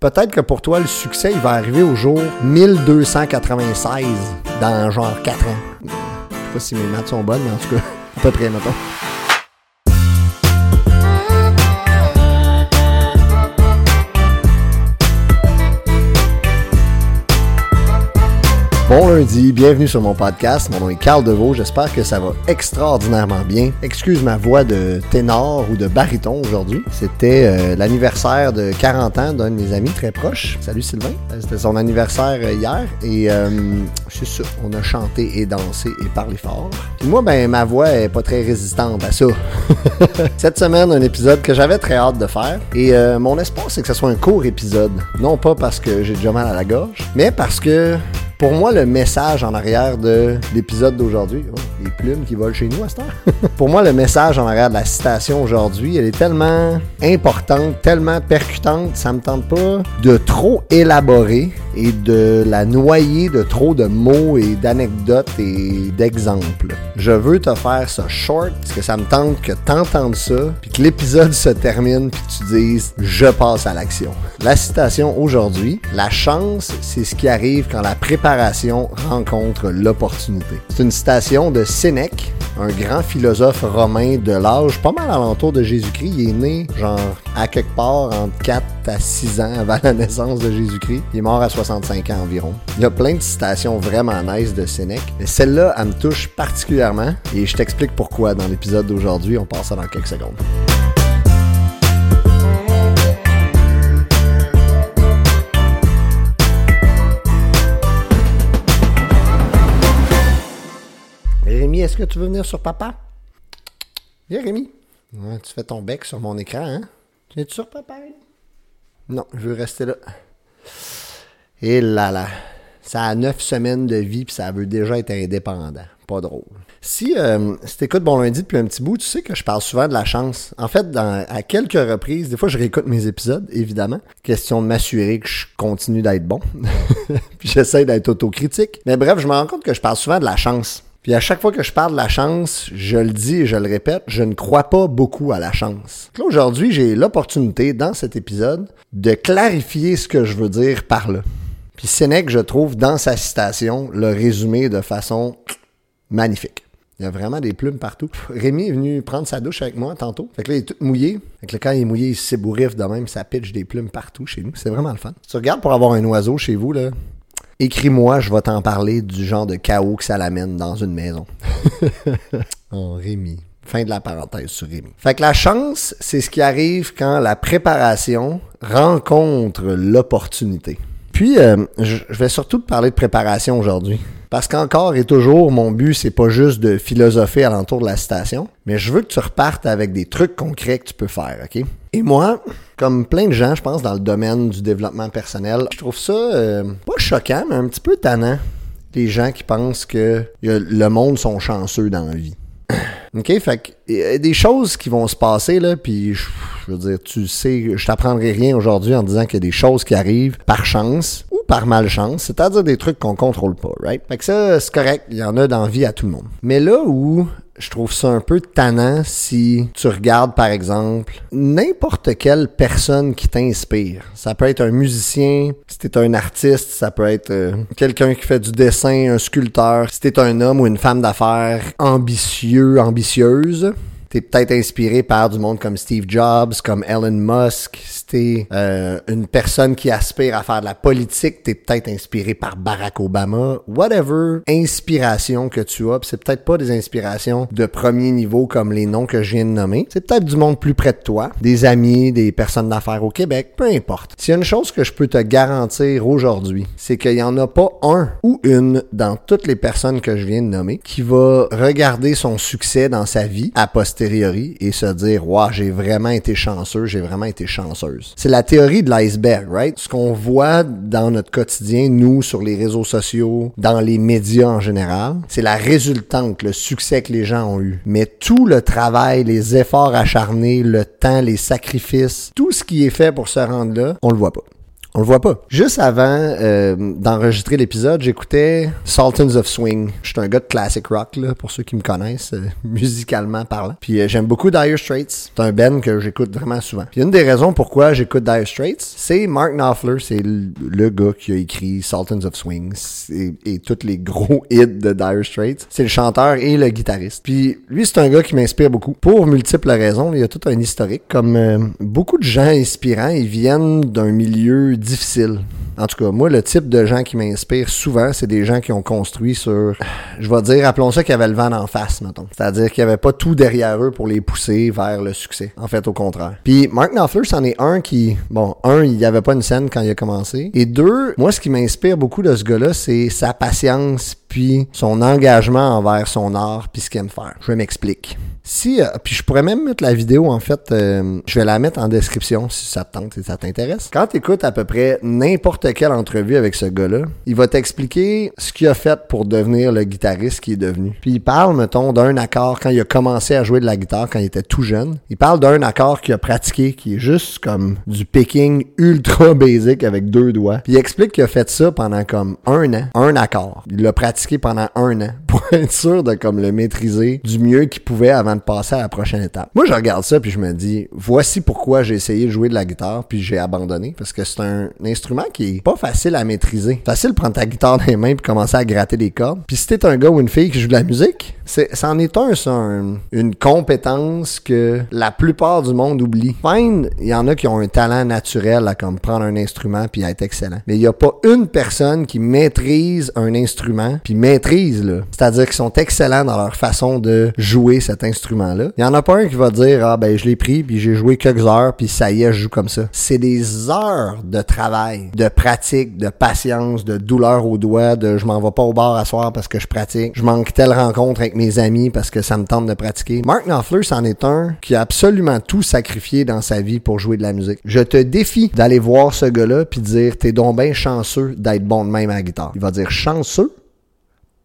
Peut-être que pour toi, le succès, il va arriver au jour 1296 dans genre 4 ans. Je sais pas si mes maths sont bonnes, mais en tout cas, à peu près, mettons. Bon lundi, bienvenue sur mon podcast. Mon nom est Carl Deveau. J'espère que ça va extraordinairement bien. Excuse ma voix de ténor ou de baryton aujourd'hui. C'était euh, l'anniversaire de 40 ans d'un de mes amis très proches. Salut Sylvain. Euh, C'était son anniversaire euh, hier et euh, c'est ça. On a chanté et dansé et parlé fort. Puis moi, ben ma voix est pas très résistante à ça. Cette semaine, un épisode que j'avais très hâte de faire et mon espoir c'est que ce soit un court épisode. Non pas parce que j'ai déjà mal à la gorge, mais parce que pour moi, le message en arrière de l'épisode d'aujourd'hui, oh, les plumes qui volent chez nous à cette heure. Pour moi, le message en arrière de la citation aujourd'hui, elle est tellement importante, tellement percutante, ça me tente pas de trop élaborer et de la noyer de trop de mots et d'anecdotes et d'exemples. Je veux te faire ça short parce que ça me tente que t'entendes ça, puis que l'épisode se termine, puis tu dises je passe à l'action. La citation aujourd'hui, la chance, c'est ce qui arrive quand la préparation rencontre l'opportunité. C'est une citation de Sénèque, un grand philosophe romain de l'âge pas mal alentour de Jésus-Christ. Il est né, genre, à quelque part entre 4 à 6 ans avant la naissance de Jésus-Christ. Il est mort à 65 ans environ. Il y a plein de citations vraiment nice de Sénèque, mais celle-là, elle me touche particulièrement et je t'explique pourquoi dans l'épisode d'aujourd'hui. On passe ça dans quelques secondes. Est-ce que tu veux venir sur papa? Viens, Rémi. Tu fais ton bec sur mon écran, hein? Tu es sur papa? Non, je veux rester là. Et là là. Ça a neuf semaines de vie, puis ça veut déjà être indépendant. Pas drôle. Si, euh, Bon Lundi depuis un petit bout, tu sais que je parle souvent de la chance. En fait, à quelques reprises, des fois je réécoute mes épisodes, évidemment. Question de m'assurer que je continue d'être bon. puis j'essaie d'être autocritique. Mais bref, je me rends compte que je parle souvent de la chance. Puis à chaque fois que je parle de la chance, je le dis et je le répète, je ne crois pas beaucoup à la chance. Aujourd'hui, j'ai l'opportunité, dans cet épisode, de clarifier ce que je veux dire par là. Puis Sénèque, je trouve, dans sa citation, le résumé de façon magnifique. Il y a vraiment des plumes partout. Rémi est venu prendre sa douche avec moi tantôt. Fait que là, il est tout mouillé. Fait que là, quand il est mouillé, il s'ébouriffe de même, ça pitch des plumes partout chez nous. C'est vraiment le fun. Tu regardes pour avoir un oiseau chez vous, là, Écris-moi, je vais t'en parler du genre de chaos que ça l'amène dans une maison. oh, Rémi. Fin de la parenthèse sur Rémi. Fait que la chance, c'est ce qui arrive quand la préparation rencontre l'opportunité. Puis, euh, je vais surtout te parler de préparation aujourd'hui. Parce qu'encore et toujours, mon but, c'est pas juste de philosopher alentour de la citation, mais je veux que tu repartes avec des trucs concrets que tu peux faire, OK? Et moi, comme plein de gens, je pense, dans le domaine du développement personnel, je trouve ça euh, pas choquant, mais un petit peu tannant. Les gens qui pensent que le monde sont chanceux dans la vie. OK? Fait que, y a des choses qui vont se passer, là, puis je, je veux dire, tu sais, je t'apprendrai rien aujourd'hui en disant qu'il y a des choses qui arrivent par chance ou par malchance, c'est-à-dire des trucs qu'on contrôle pas, right? Fait que ça, c'est correct, il y en a dans vie à tout le monde. Mais là où je trouve ça un peu tannant si tu regardes, par exemple, n'importe quelle personne qui t'inspire. Ça peut être un musicien, si t'es un artiste, ça peut être euh, quelqu'un qui fait du dessin, un sculpteur, si t'es un homme ou une femme d'affaires ambitieux, ambitieuse. T'es peut-être inspiré par du monde comme Steve Jobs, comme Elon Musk. Si t'es euh, une personne qui aspire à faire de la politique, t'es peut-être inspiré par Barack Obama. Whatever inspiration que tu as, c'est peut-être pas des inspirations de premier niveau comme les noms que je viens de nommer. C'est peut-être du monde plus près de toi, des amis, des personnes d'affaires au Québec, peu importe. S'il y a une chose que je peux te garantir aujourd'hui, c'est qu'il y en a pas un ou une dans toutes les personnes que je viens de nommer qui va regarder son succès dans sa vie à et se dire Waouh, j'ai vraiment été chanceux, j'ai vraiment été chanceuse. C'est la théorie de l'iceberg, right? Ce qu'on voit dans notre quotidien, nous, sur les réseaux sociaux, dans les médias en général, c'est la résultante, le succès que les gens ont eu. Mais tout le travail, les efforts acharnés, le temps, les sacrifices, tout ce qui est fait pour se rendre là, on le voit pas. On le voit pas. Juste avant euh, d'enregistrer l'épisode, j'écoutais Sultans of Swing. Je suis un gars de classic rock, là, pour ceux qui me connaissent, euh, musicalement parlant. Puis euh, j'aime beaucoup Dire Straits. C'est un band que j'écoute vraiment souvent. Puis une des raisons pourquoi j'écoute Dire Straits, c'est Mark Knopfler, c'est le, gars qui a écrit Sultans of Swing et, et tous les gros hits de Dire Straits. C'est le chanteur et le guitariste. Puis lui, c'est un gars qui m'inspire beaucoup. Pour multiples raisons, il y a tout un historique. Comme euh, beaucoup de gens inspirants, ils viennent d'un milieu difficile. En tout cas, moi, le type de gens qui m'inspirent souvent, c'est des gens qui ont construit sur, je vais dire, appelons ça qu'il y avait le vent en face, mettons. C'est-à-dire qu'il n'y avait pas tout derrière eux pour les pousser vers le succès. En fait, au contraire. Puis Mark Knopfler, c'en est un qui, bon, un, il n'y avait pas une scène quand il a commencé. Et deux, moi, ce qui m'inspire beaucoup de ce gars-là, c'est sa patience puis son engagement envers son art puis ce qu'il aime faire. Je m'explique. Si, euh, puis je pourrais même mettre la vidéo, en fait, euh, je vais la mettre en description si ça te tente et ça t'intéresse. Quand tu écoutes à peu près n'importe quelle entrevue avec ce gars-là, il va t'expliquer ce qu'il a fait pour devenir le guitariste qu'il est devenu. Puis il parle, mettons, d'un accord quand il a commencé à jouer de la guitare quand il était tout jeune. Il parle d'un accord qu'il a pratiqué qui est juste comme du picking ultra basic avec deux doigts. Puis il explique qu'il a fait ça pendant comme un an, un accord. Il l'a pratiqué pendant un an pour être sûr de comme le maîtriser du mieux qu'il pouvait avant de passer à la prochaine étape. Moi, je regarde ça puis je me dis, voici pourquoi j'ai essayé de jouer de la guitare puis j'ai abandonné parce que c'est un instrument qui est pas facile à maîtriser. Facile de prendre ta guitare dans les mains puis commencer à gratter des cordes. Puis si t'es un gars ou une fille qui joue de la musique, c'est, c'en est un, ça, un- une compétence que la plupart du monde oublie. Fine, il y en a qui ont un talent naturel à comme prendre un instrument puis être excellent. Mais il y a pas une personne qui maîtrise un instrument puis maîtrise là. C'est-à-dire qu'ils sont excellents dans leur façon de jouer cet instrument-là. Il y en a pas un qui va dire ah ben je l'ai pris puis j'ai joué quelques heures puis ça y est je joue comme ça. C'est des heures de travail, de pratique, de patience, de douleur aux doigts, de je m'en vais pas au bar à soir parce que je pratique, je manque telle rencontre avec mes amis parce que ça me tente de pratiquer. Mark Knopfler c'en est un qui a absolument tout sacrifié dans sa vie pour jouer de la musique. Je te défie d'aller voir ce gars-là puis dire t'es donc ben chanceux d'être bon de même à la guitare. Il va dire chanceux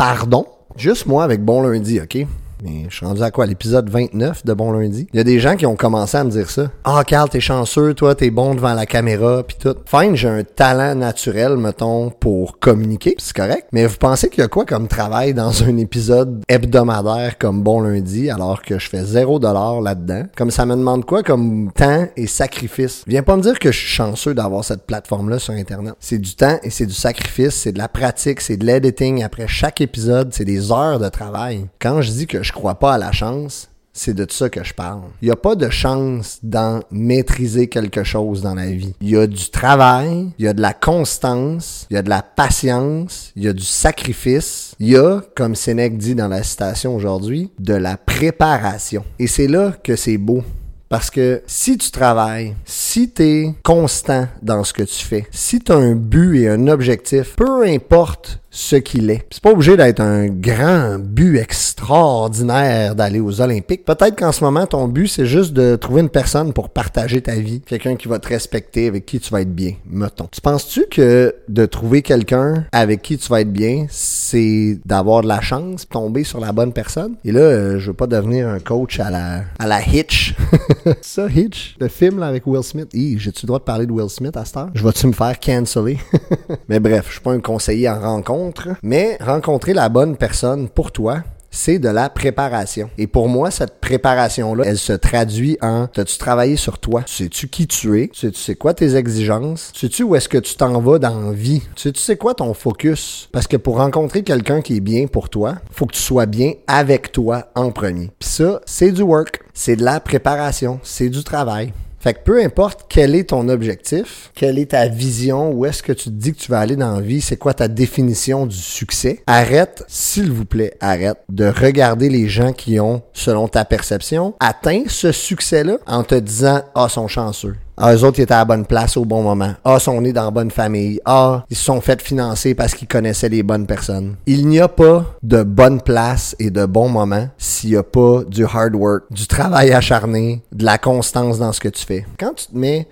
pardon? Juste moi avec Bon Lundi, OK? Mais je suis rendu à quoi? L'épisode 29 de Bon Lundi? Il y a des gens qui ont commencé à me dire ça. Ah, Carl, t'es chanceux, toi, t'es bon devant la caméra, puis tout. Fine, j'ai un talent naturel, mettons, pour communiquer, c'est correct. Mais vous pensez qu'il y a quoi comme travail dans un épisode hebdomadaire comme Bon Lundi, alors que je fais zéro dollar là-dedans? Comme ça me demande quoi comme temps et sacrifice? Viens pas me dire que je suis chanceux d'avoir cette plateforme-là sur Internet. C'est du temps et c'est du sacrifice, c'est de la pratique, c'est de l'editing après chaque épisode, c'est des heures de travail. Quand je dis que je crois pas à la chance, c'est de ça que je parle. Il n'y a pas de chance dans maîtriser quelque chose dans la vie. Il y a du travail, il y a de la constance, il y a de la patience, il y a du sacrifice, il y a, comme Sénèque dit dans la citation aujourd'hui, de la préparation. Et c'est là que c'est beau. Parce que si tu travailles, si tu es constant dans ce que tu fais, si tu as un but et un objectif, peu importe ce qu'il est. C'est pas obligé d'être un grand but extraordinaire d'aller aux Olympiques. Peut-être qu'en ce moment, ton but, c'est juste de trouver une personne pour partager ta vie. Quelqu'un qui va te respecter, avec qui tu vas être bien, mettons. Tu penses-tu que de trouver quelqu'un avec qui tu vas être bien, c'est d'avoir de la chance, tomber sur la bonne personne? Et là, euh, je veux pas devenir un coach à la, à la Hitch. Ça, Hitch, le film là, avec Will Smith. J'ai-tu le droit de parler de Will Smith à cette heure? Je vais-tu me faire canceller? mais bref, je suis pas un conseiller en rencontre, mais rencontrer la bonne personne pour toi, c'est de la préparation. Et pour moi, cette préparation-là, elle se traduit en t'as-tu travaillé sur toi? Sais-tu qui tu es? Sais-tu c'est quoi tes exigences? Sais-tu où est-ce que tu t'en vas dans la vie? Sais-tu c'est quoi ton focus? Parce que pour rencontrer quelqu'un qui est bien pour toi, faut que tu sois bien avec toi en premier. Puis ça, c'est du work. C'est de la préparation. C'est du travail. Fait que peu importe quel est ton objectif, quelle est ta vision, où est-ce que tu te dis que tu vas aller dans la vie, c'est quoi ta définition du succès, arrête, s'il vous plaît, arrête de regarder les gens qui ont, selon ta perception, atteint ce succès-là en te disant, ah, sont chanceux. Ah, eux autres, ils étaient à la bonne place au bon moment. Ah, ils sont nés dans la bonne famille. Ah, ils se sont fait financer parce qu'ils connaissaient les bonnes personnes. Il n'y a pas de bonne place et de bon moment s'il n'y a pas du hard work, du travail acharné, de la constance dans ce que tu fais. Quand tu te mets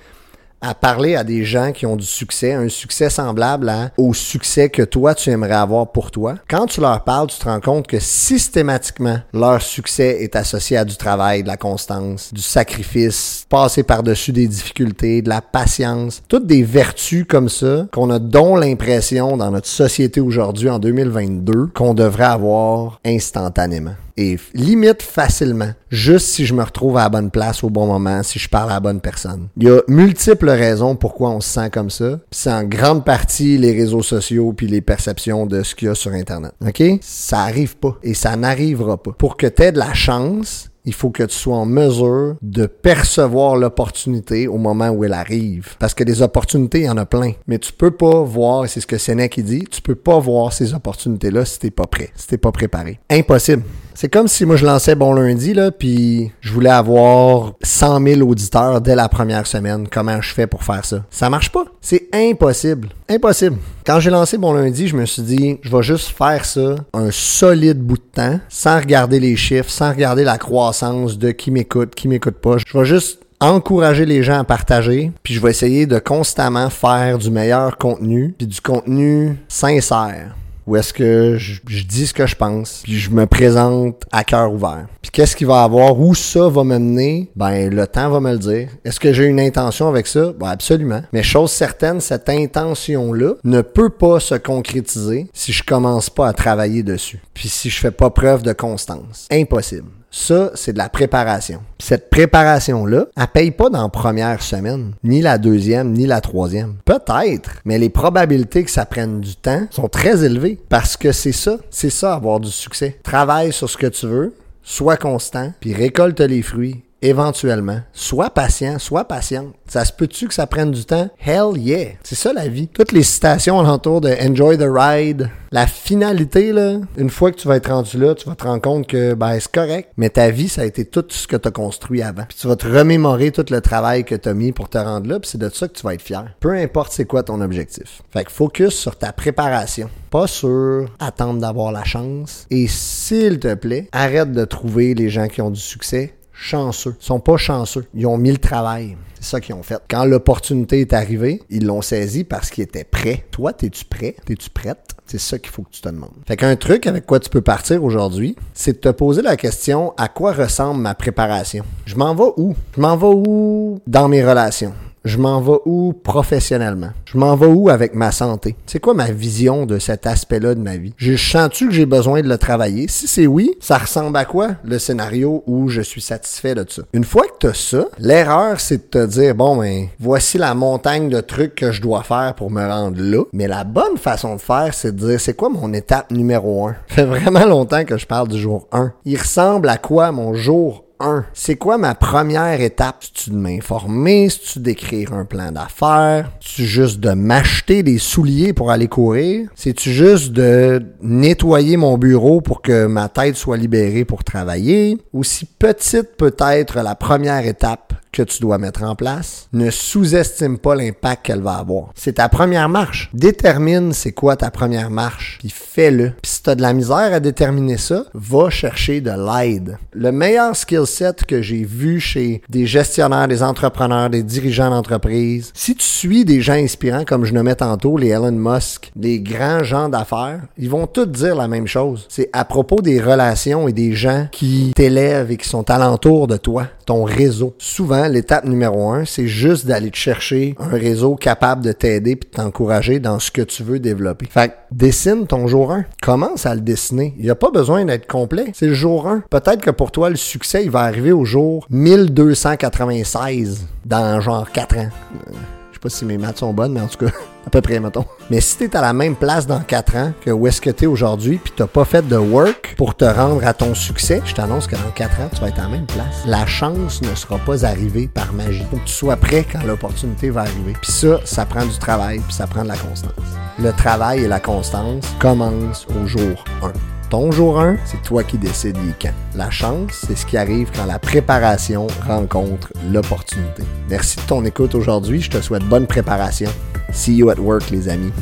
à parler à des gens qui ont du succès, un succès semblable au succès que toi tu aimerais avoir pour toi, quand tu leur parles, tu te rends compte que systématiquement, leur succès est associé à du travail, de la constance, du sacrifice, passer par-dessus des difficultés, de la patience, toutes des vertus comme ça qu'on a dont l'impression dans notre société aujourd'hui en 2022 qu'on devrait avoir instantanément et limite facilement, juste si je me retrouve à la bonne place au bon moment, si je parle à la bonne personne. Il y a multiples raisons pourquoi on se sent comme ça. C'est en grande partie les réseaux sociaux puis les perceptions de ce qu'il y a sur Internet. OK? Ça arrive pas et ça n'arrivera pas. Pour que tu aies de la chance, il faut que tu sois en mesure de percevoir l'opportunité au moment où elle arrive. Parce que des opportunités, il y en a plein. Mais tu peux pas voir, c'est ce que Sénèque dit, tu peux pas voir ces opportunités-là si t'es pas prêt, si t'es pas préparé. Impossible. C'est comme si moi je lançais Bon Lundi, là, puis je voulais avoir 100 000 auditeurs dès la première semaine. Comment je fais pour faire ça? Ça marche pas. C'est impossible. Impossible. Quand j'ai lancé Bon Lundi, je me suis dit, je vais juste faire ça un solide bout de temps, sans regarder les chiffres, sans regarder la croissance de qui m'écoute, qui m'écoute pas. Je vais juste encourager les gens à partager, puis je vais essayer de constamment faire du meilleur contenu, puis du contenu sincère où est-ce que je, dis ce que je pense, puis je me présente à cœur ouvert? Puis qu'est-ce qu'il va avoir, où ça va me mener, ben le temps va me le dire. Est-ce que j'ai une intention avec ça? Ben absolument. Mais chose certaine, cette intention-là ne peut pas se concrétiser si je commence pas à travailler dessus. Puis si je fais pas preuve de constance. Impossible. Ça, c'est de la préparation. Cette préparation-là, elle paye pas dans la première semaine, ni la deuxième, ni la troisième. Peut-être, mais les probabilités que ça prenne du temps sont très élevées parce que c'est ça, c'est ça avoir du succès. Travaille sur ce que tu veux, sois constant, puis récolte les fruits éventuellement. Sois patient, sois patiente. Ça se peut-tu que ça prenne du temps? Hell yeah! C'est ça la vie. Toutes les citations alentour de Enjoy the ride, la finalité, là, une fois que tu vas être rendu là, tu vas te rendre compte que ben c'est correct, mais ta vie, ça a été tout ce que tu as construit avant. Puis tu vas te remémorer tout le travail que tu as mis pour te rendre là, puis c'est de ça que tu vas être fier. Peu importe c'est quoi ton objectif. Fait que focus sur ta préparation, pas sur attendre d'avoir la chance. Et s'il te plaît, arrête de trouver les gens qui ont du succès chanceux. Ils sont pas chanceux. Ils ont mis le travail. C'est ça qu'ils ont fait. Quand l'opportunité est arrivée, ils l'ont saisi parce qu'ils étaient prêts. Toi, es-tu prêt? Es-tu prête? C'est ça qu'il faut que tu te demandes. Fait qu'un truc avec quoi tu peux partir aujourd'hui, c'est de te poser la question à quoi ressemble ma préparation? Je m'en vais où? Je m'en vais où dans mes relations? Je m'en vais où professionnellement? Je m'en vais où avec ma santé? C'est quoi ma vision de cet aspect-là de ma vie? Je sens-tu que j'ai besoin de le travailler? Si c'est oui, ça ressemble à quoi le scénario où je suis satisfait de ça? Une fois que tu as ça, l'erreur, c'est de te dire, bon, ben, voici la montagne de trucs que je dois faire pour me rendre là. Mais la bonne façon de faire, c'est de dire, c'est quoi mon étape numéro un? Ça fait vraiment longtemps que je parle du jour 1. Il ressemble à quoi mon jour c'est quoi ma première étape? C'est-tu de m'informer? C'est-tu d'écrire un plan d'affaires? C'est-tu juste de m'acheter des souliers pour aller courir? C'est-tu juste de nettoyer mon bureau pour que ma tête soit libérée pour travailler? Aussi petite peut être la première étape que tu dois mettre en place, ne sous-estime pas l'impact qu'elle va avoir. C'est ta première marche. Détermine c'est quoi ta première marche, puis fais-le. Puis si tu as de la misère à déterminer ça, va chercher de l'aide. Le meilleur skill set que j'ai vu chez des gestionnaires, des entrepreneurs, des dirigeants d'entreprise, si tu suis des gens inspirants comme je nommais tantôt, les Elon Musk, les grands gens d'affaires, ils vont tous dire la même chose. C'est à propos des relations et des gens qui t'élèvent et qui sont alentour de toi, ton réseau. Souvent, l'étape numéro un, c'est juste d'aller te chercher un réseau capable de t'aider puis de t'encourager dans ce que tu veux développer. Fait que dessine ton jour 1. Commence à le dessiner. Il n'y a pas besoin d'être complet. C'est le jour 1. Peut-être que pour toi, le succès, il va arriver au jour 1296 dans genre 4 ans. Je sais pas si mes maths sont bonnes, mais en tout cas, à peu près, mettons. Mais si t'es à la même place dans 4 ans que où est-ce que t'es aujourd'hui, puis t'as pas fait de work pour te rendre à ton succès, je t'annonce que dans 4 ans, tu vas être à la même place. La chance ne sera pas arrivée par magie. Faut que tu sois prêt quand l'opportunité va arriver. Puis ça, ça prend du travail, puis ça prend de la constance. Le travail et la constance commencent au jour 1. Ton jour 1, c'est toi qui décides quand. La chance, c'est ce qui arrive quand la préparation rencontre l'opportunité. Merci de ton écoute aujourd'hui. Je te souhaite bonne préparation. See you at work, les amis.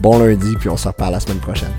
Bon lundi, puis on se reparle la semaine prochaine.